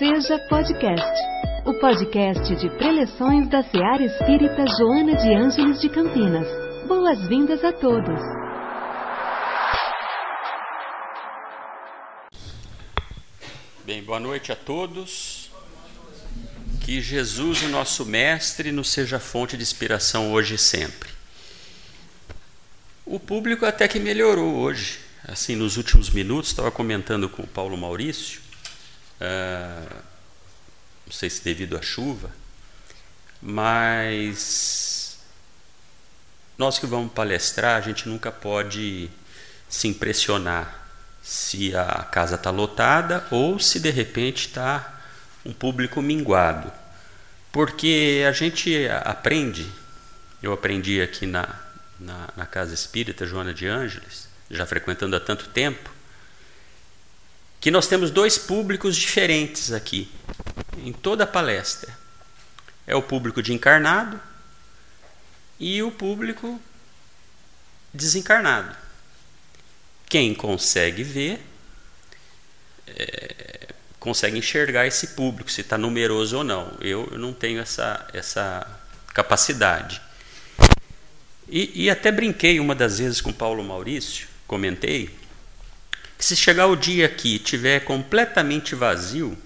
Seja Podcast, o podcast de preleções da Seara Espírita Joana de Ângeles de Campinas. Boas-vindas a todos. Bem, boa noite a todos. Que Jesus, o nosso Mestre, nos seja fonte de inspiração hoje e sempre. O público até que melhorou hoje. Assim, nos últimos minutos, estava comentando com o Paulo Maurício, uh, não sei se devido à chuva, mas nós que vamos palestrar, a gente nunca pode se impressionar se a casa está lotada ou se de repente está um público minguado. Porque a gente aprende, eu aprendi aqui na, na, na Casa Espírita Joana de Ângeles, já frequentando há tanto tempo, que nós temos dois públicos diferentes aqui, em toda a palestra. É o público de encarnado e o público desencarnado. Quem consegue ver, é, consegue enxergar esse público, se está numeroso ou não. Eu, eu, não tenho essa, essa capacidade. E, e até brinquei uma das vezes com Paulo Maurício, comentei, que se chegar o dia que tiver completamente vazio,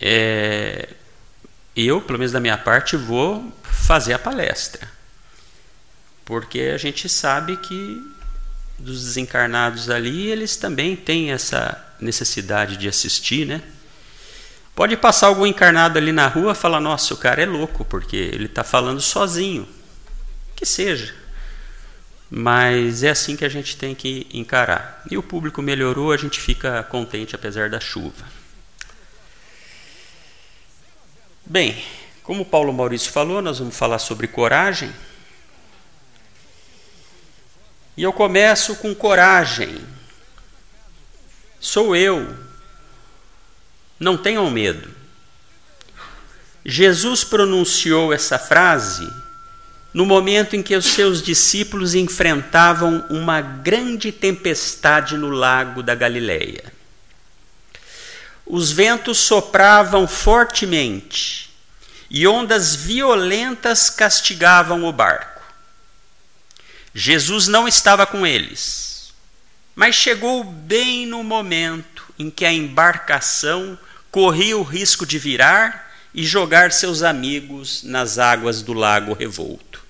é, eu, pelo menos da minha parte, vou fazer a palestra. Porque a gente sabe que dos desencarnados ali, eles também têm essa necessidade de assistir, né? Pode passar algum encarnado ali na rua e falar: nossa, o cara é louco, porque ele está falando sozinho. Que seja. Mas é assim que a gente tem que encarar. E o público melhorou, a gente fica contente apesar da chuva. Bem, como Paulo Maurício falou, nós vamos falar sobre coragem. E eu começo com coragem. Sou eu. Não tenham medo. Jesus pronunciou essa frase no momento em que os seus discípulos enfrentavam uma grande tempestade no lago da Galileia. Os ventos sopravam fortemente e ondas violentas castigavam o barco. Jesus não estava com eles, mas chegou bem no momento em que a embarcação corria o risco de virar e jogar seus amigos nas águas do lago revolto.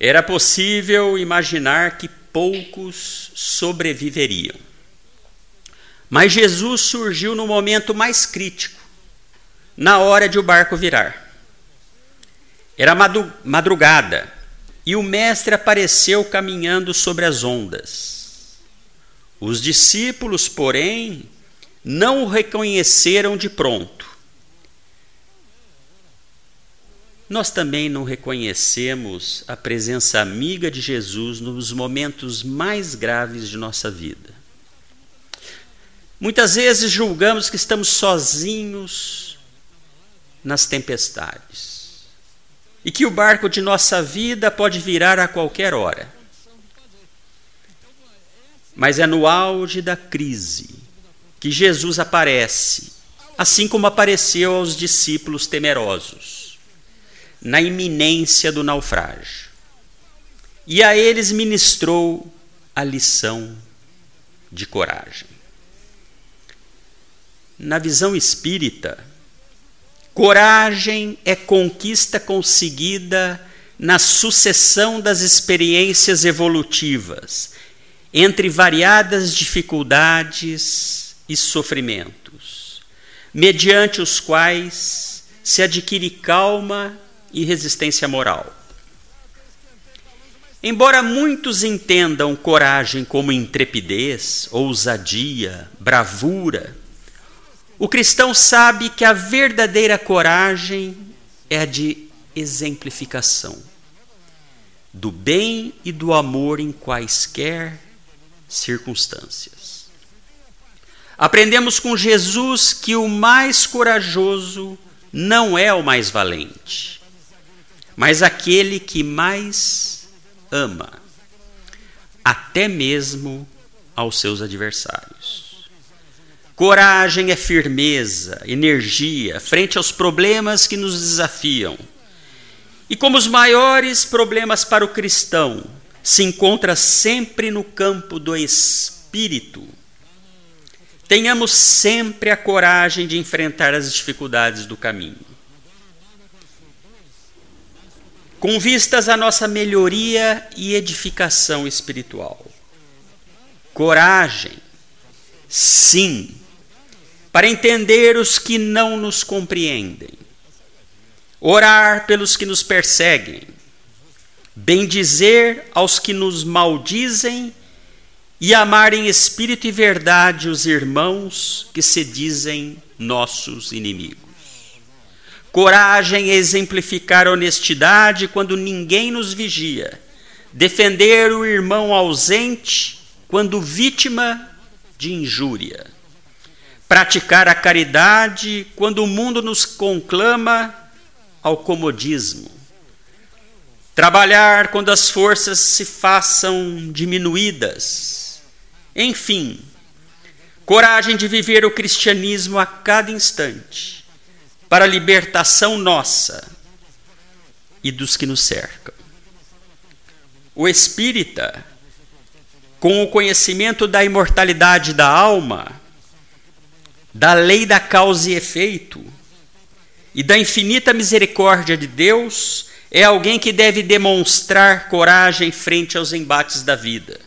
Era possível imaginar que poucos sobreviveriam. Mas Jesus surgiu no momento mais crítico, na hora de o barco virar. Era madrugada e o Mestre apareceu caminhando sobre as ondas. Os discípulos, porém, não o reconheceram de pronto. Nós também não reconhecemos a presença amiga de Jesus nos momentos mais graves de nossa vida. Muitas vezes julgamos que estamos sozinhos nas tempestades e que o barco de nossa vida pode virar a qualquer hora. Mas é no auge da crise que Jesus aparece, assim como apareceu aos discípulos temerosos, na iminência do naufrágio. E a eles ministrou a lição de coragem. Na visão espírita, Coragem é conquista conseguida na sucessão das experiências evolutivas, entre variadas dificuldades e sofrimentos, mediante os quais se adquire calma e resistência moral. Embora muitos entendam coragem como intrepidez, ousadia, bravura, o cristão sabe que a verdadeira coragem é a de exemplificação do bem e do amor em quaisquer circunstâncias. Aprendemos com Jesus que o mais corajoso não é o mais valente, mas aquele que mais ama, até mesmo aos seus adversários. Coragem é firmeza, energia frente aos problemas que nos desafiam. E como os maiores problemas para o cristão se encontra sempre no campo do espírito, tenhamos sempre a coragem de enfrentar as dificuldades do caminho. Com vistas à nossa melhoria e edificação espiritual. Coragem, sim, para entender os que não nos compreendem, orar pelos que nos perseguem, bendizer aos que nos maldizem e amar em espírito e verdade os irmãos que se dizem nossos inimigos. Coragem é exemplificar honestidade quando ninguém nos vigia, defender o irmão ausente quando vítima de injúria. Praticar a caridade quando o mundo nos conclama ao comodismo, trabalhar quando as forças se façam diminuídas, enfim, coragem de viver o cristianismo a cada instante, para a libertação nossa e dos que nos cercam. O espírita, com o conhecimento da imortalidade da alma, da lei da causa e efeito e da infinita misericórdia de Deus, é alguém que deve demonstrar coragem frente aos embates da vida,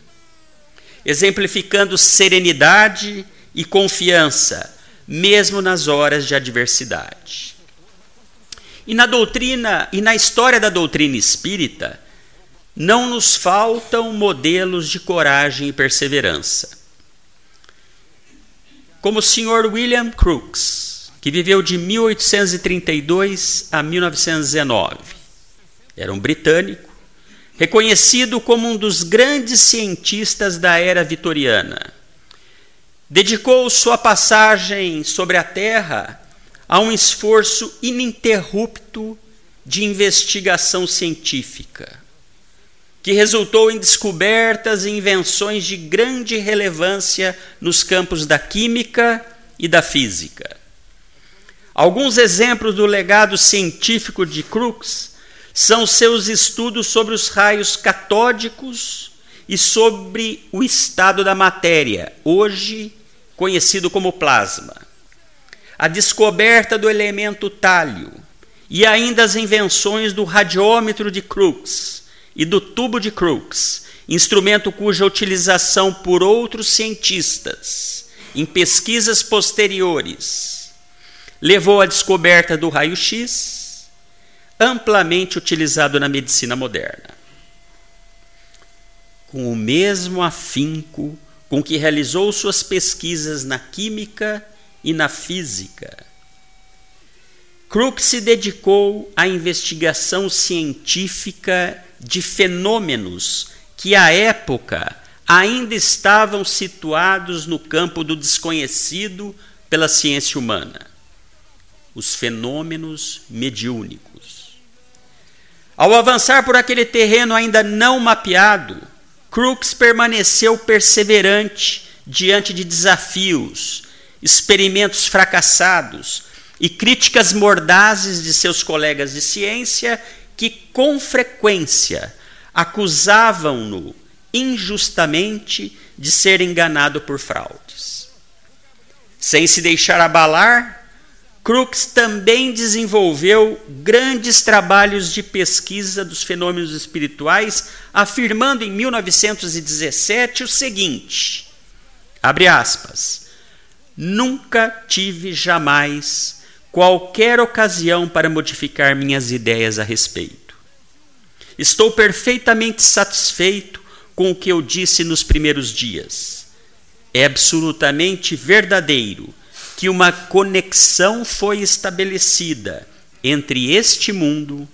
exemplificando serenidade e confiança, mesmo nas horas de adversidade. E na doutrina e na história da doutrina espírita, não nos faltam modelos de coragem e perseverança como o Sr. William Crookes, que viveu de 1832 a 1919. Era um britânico, reconhecido como um dos grandes cientistas da era vitoriana. Dedicou sua passagem sobre a Terra a um esforço ininterrupto de investigação científica que resultou em descobertas e invenções de grande relevância nos campos da química e da física. Alguns exemplos do legado científico de Crookes são seus estudos sobre os raios catódicos e sobre o estado da matéria, hoje conhecido como plasma. A descoberta do elemento tálio e ainda as invenções do radiômetro de Crookes e do tubo de Crookes, instrumento cuja utilização por outros cientistas em pesquisas posteriores levou à descoberta do raio-x, amplamente utilizado na medicina moderna. Com o mesmo afinco com que realizou suas pesquisas na química e na física, Crookes se dedicou à investigação científica de fenômenos que à época ainda estavam situados no campo do desconhecido pela ciência humana, os fenômenos mediúnicos. Ao avançar por aquele terreno ainda não mapeado, Crookes permaneceu perseverante diante de desafios, experimentos fracassados e críticas mordazes de seus colegas de ciência que com frequência acusavam-no injustamente de ser enganado por fraudes. Sem se deixar abalar, Crookes também desenvolveu grandes trabalhos de pesquisa dos fenômenos espirituais, afirmando em 1917 o seguinte: abre aspas, nunca tive jamais qualquer ocasião para modificar minhas ideias a respeito. Estou perfeitamente satisfeito com o que eu disse nos primeiros dias. É absolutamente verdadeiro que uma conexão foi estabelecida entre este mundo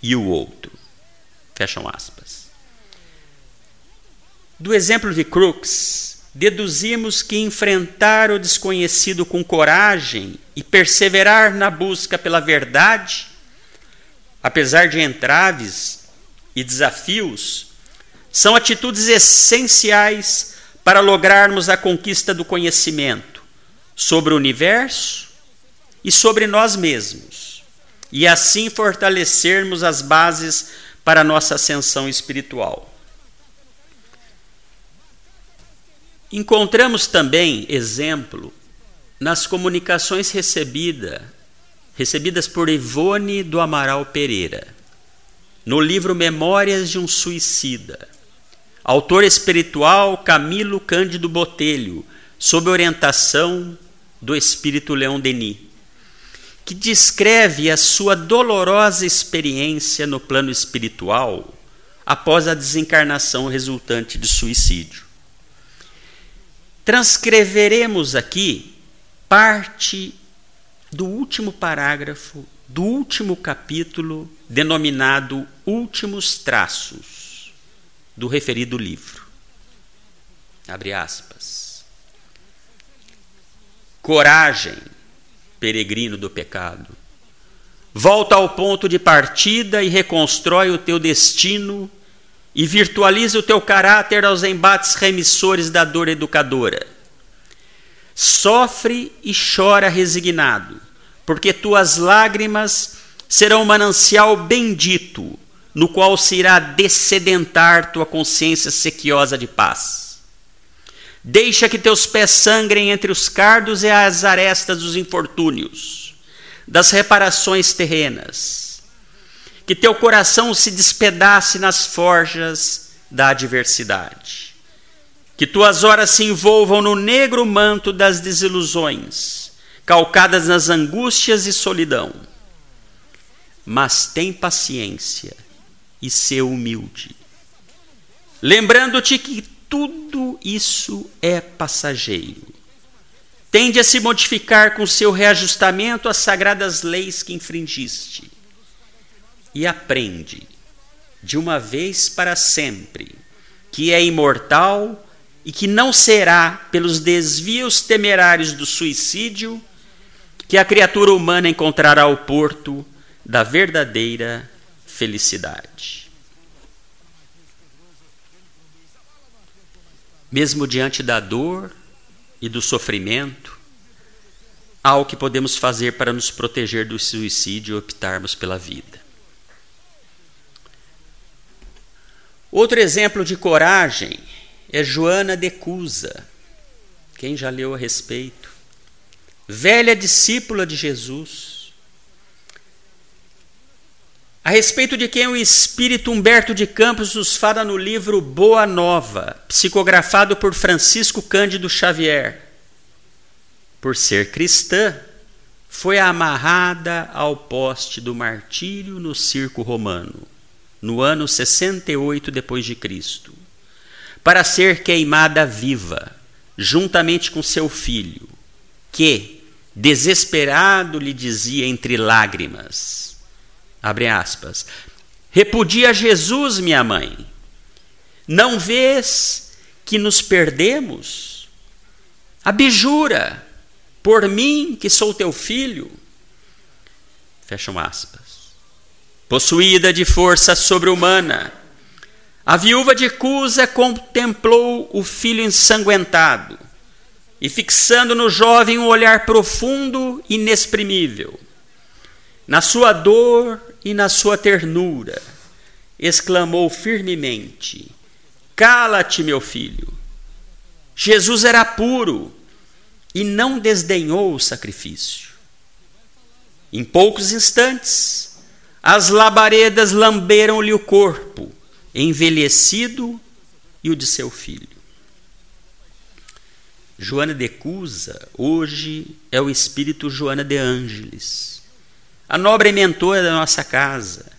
e o outro. Fecham aspas. Do exemplo de Crookes, deduzimos que enfrentar o desconhecido com coragem e perseverar na busca pela verdade, apesar de entraves e desafios, são atitudes essenciais para lograrmos a conquista do conhecimento, sobre o universo e sobre nós mesmos, e assim fortalecermos as bases para a nossa ascensão espiritual. Encontramos também exemplo nas comunicações recebida, recebidas por Ivone do Amaral Pereira, no livro Memórias de um Suicida. Autor espiritual Camilo Cândido Botelho, sob orientação do espírito Leon Denis, que descreve a sua dolorosa experiência no plano espiritual após a desencarnação resultante de suicídio. Transcreveremos aqui parte do último parágrafo do último capítulo, denominado Últimos Traços, do referido livro. Abre aspas. Coragem, peregrino do pecado. Volta ao ponto de partida e reconstrói o teu destino e virtualiza o teu caráter aos embates remissores da dor educadora. Sofre e chora resignado, porque tuas lágrimas serão um manancial bendito, no qual se irá descedentar tua consciência sequiosa de paz. Deixa que teus pés sangrem entre os cardos e as arestas dos infortúnios, das reparações terrenas que teu coração se despedace nas forjas da adversidade. Que tuas horas se envolvam no negro manto das desilusões, calcadas nas angústias e solidão. Mas tem paciência e ser humilde, lembrando-te que tudo isso é passageiro. Tende a se modificar com seu reajustamento às sagradas leis que infringiste e aprende, de uma vez para sempre, que é imortal e que não será pelos desvios temerários do suicídio que a criatura humana encontrará o porto da verdadeira felicidade. Mesmo diante da dor e do sofrimento, há o que podemos fazer para nos proteger do suicídio e optarmos pela vida. Outro exemplo de coragem é Joana de Cusa. Quem já leu a respeito? Velha discípula de Jesus. A respeito de quem o espírito Humberto de Campos nos fala no livro Boa Nova, psicografado por Francisco Cândido Xavier. Por ser cristã, foi amarrada ao poste do martírio no circo romano no ano 68 depois de Cristo, para ser queimada viva, juntamente com seu filho, que, desesperado, lhe dizia entre lágrimas, abre aspas, repudia Jesus, minha mãe, não vês que nos perdemos? Abjura por mim que sou teu filho. Fecham aspas possuída de força sobre-humana. A viúva de Cusa contemplou o filho ensanguentado e, fixando no jovem um olhar profundo e inexprimível, na sua dor e na sua ternura, exclamou firmemente: Cala-te, meu filho. Jesus era puro e não desdenhou o sacrifício. Em poucos instantes, as labaredas lamberam-lhe o corpo, envelhecido, e o de seu filho. Joana de Cusa, hoje, é o espírito Joana de Ângeles, a nobre mentora da nossa casa,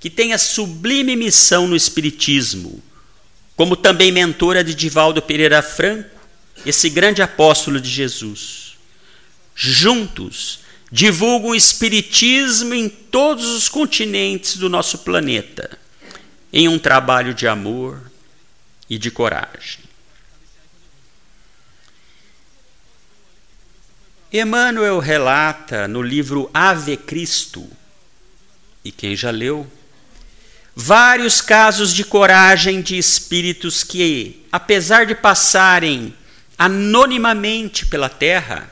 que tem a sublime missão no Espiritismo, como também mentora de Divaldo Pereira Franco, esse grande apóstolo de Jesus. Juntos, divulgam o Espiritismo em todos os continentes do nosso planeta, em um trabalho de amor e de coragem. Emmanuel relata no livro Ave Cristo, e quem já leu, vários casos de coragem de espíritos que, apesar de passarem anonimamente pela terra,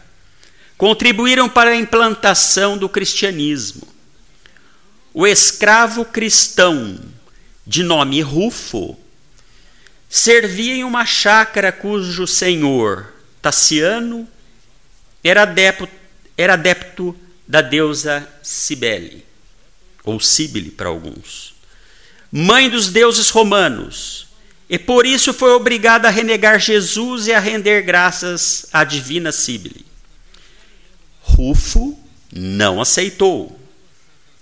contribuíram para a implantação do cristianismo. O escravo cristão, de nome Rufo, servia em uma chácara cujo senhor, Tassiano, era adepto, era adepto da deusa Cibele, ou Cibele para alguns, mãe dos deuses romanos, e por isso foi obrigado a renegar Jesus e a render graças à divina Cibele. Rufo não aceitou.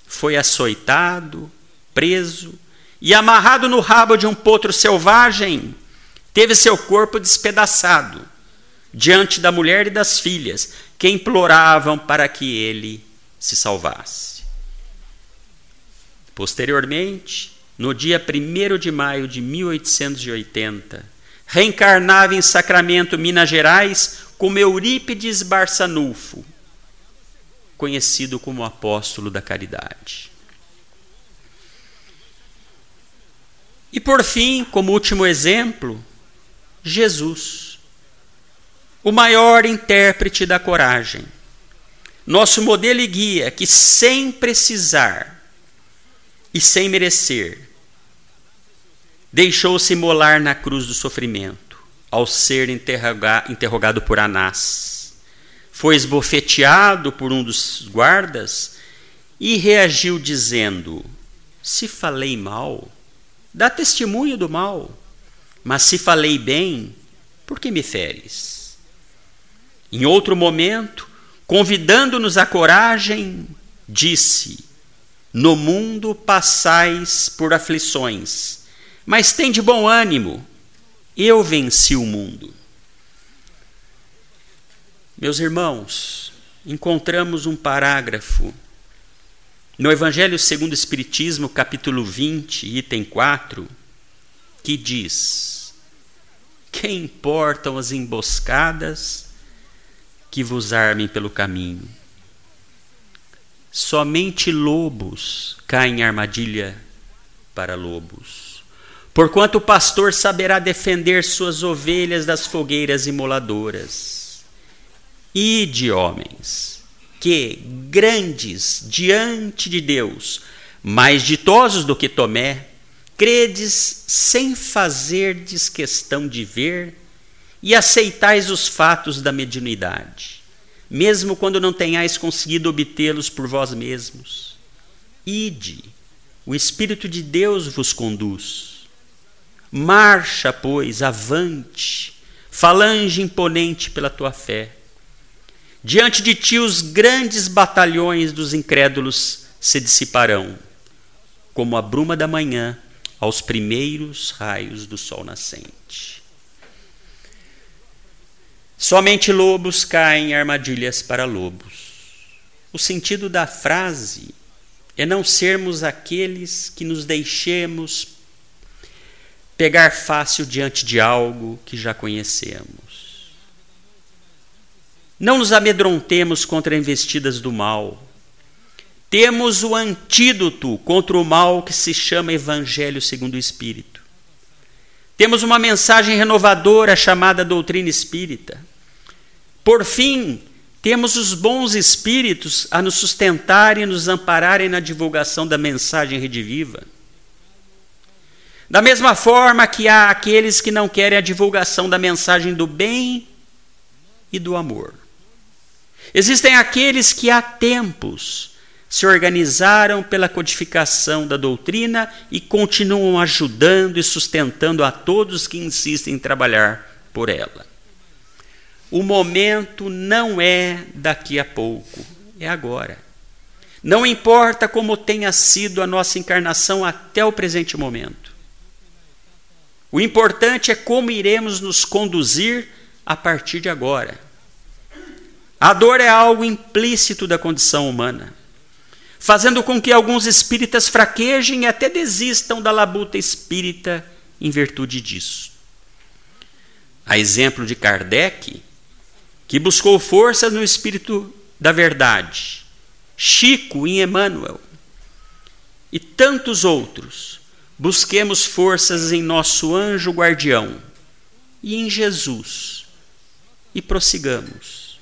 Foi açoitado, preso e amarrado no rabo de um potro selvagem, teve seu corpo despedaçado diante da mulher e das filhas, que imploravam para que ele se salvasse. Posteriormente, no dia 1 de maio de 1880, reencarnava em Sacramento, Minas Gerais, como Eurípides Barçanufo, conhecido como apóstolo da caridade. E por fim, como último exemplo, Jesus, o maior intérprete da coragem, nosso modelo e guia que, sem precisar e sem merecer, deixou-se molar na cruz do sofrimento ao ser interrogado por Anás. Foi esbofeteado por um dos guardas e reagiu dizendo: Se falei mal, dá testemunho do mal. Mas se falei bem, por que me feres? Em outro momento, convidando-nos à coragem, disse: No mundo passais por aflições, mas tem de bom ânimo, eu venci o mundo. Meus irmãos, encontramos um parágrafo no Evangelho segundo o Espiritismo, capítulo 20, item 4, que diz: Que importam as emboscadas que vos armem pelo caminho? Somente lobos caem em armadilha para lobos. Porquanto o pastor saberá defender suas ovelhas das fogueiras imoladoras. Ide, homens, que grandes diante de Deus, mais ditosos do que Tomé, credes sem fazerdes questão de ver e aceitais os fatos da mediunidade, mesmo quando não tenhais conseguido obtê-los por vós mesmos. Ide, o Espírito de Deus vos conduz. Marcha, pois, avante, falange imponente pela tua fé Diante de ti, os grandes batalhões dos incrédulos se dissiparão, como a bruma da manhã aos primeiros raios do sol nascente. Somente lobos caem em armadilhas para lobos. O sentido da frase é não sermos aqueles que nos deixemos pegar fácil diante de algo que já conhecemos. Não nos amedrontemos contra investidas do mal. Temos o antídoto contra o mal que se chama Evangelho segundo o Espírito. Temos uma mensagem renovadora chamada doutrina espírita. Por fim, temos os bons espíritos a nos sustentarem e nos ampararem na divulgação da mensagem rediviva. Da mesma forma que há aqueles que não querem a divulgação da mensagem do bem e do amor. Existem aqueles que há tempos se organizaram pela codificação da doutrina e continuam ajudando e sustentando a todos que insistem em trabalhar por ela. O momento não é daqui a pouco, é agora. Não importa como tenha sido a nossa encarnação até o presente momento. O importante é como iremos nos conduzir a partir de agora. A dor é algo implícito da condição humana, fazendo com que alguns espíritas fraquejem e até desistam da labuta espírita em virtude disso. A exemplo de Kardec, que buscou força no espírito da verdade, Chico em Emmanuel e tantos outros, busquemos forças em nosso anjo guardião e em Jesus e prossigamos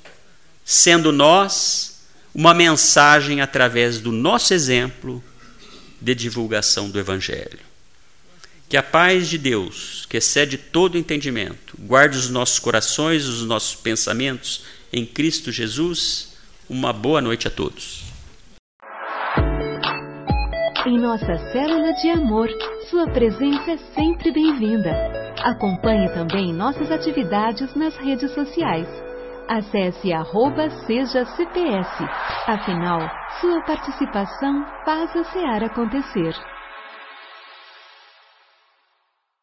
sendo nós uma mensagem através do nosso exemplo de divulgação do Evangelho. Que a paz de Deus, que excede todo entendimento, guarde os nossos corações, os nossos pensamentos em Cristo Jesus. Uma boa noite a todos. Em nossa célula de amor, sua presença é sempre bem-vinda. Acompanhe também nossas atividades nas redes sociais. Acesse arroba seja CPS. Afinal, sua participação faz a SEAR acontecer.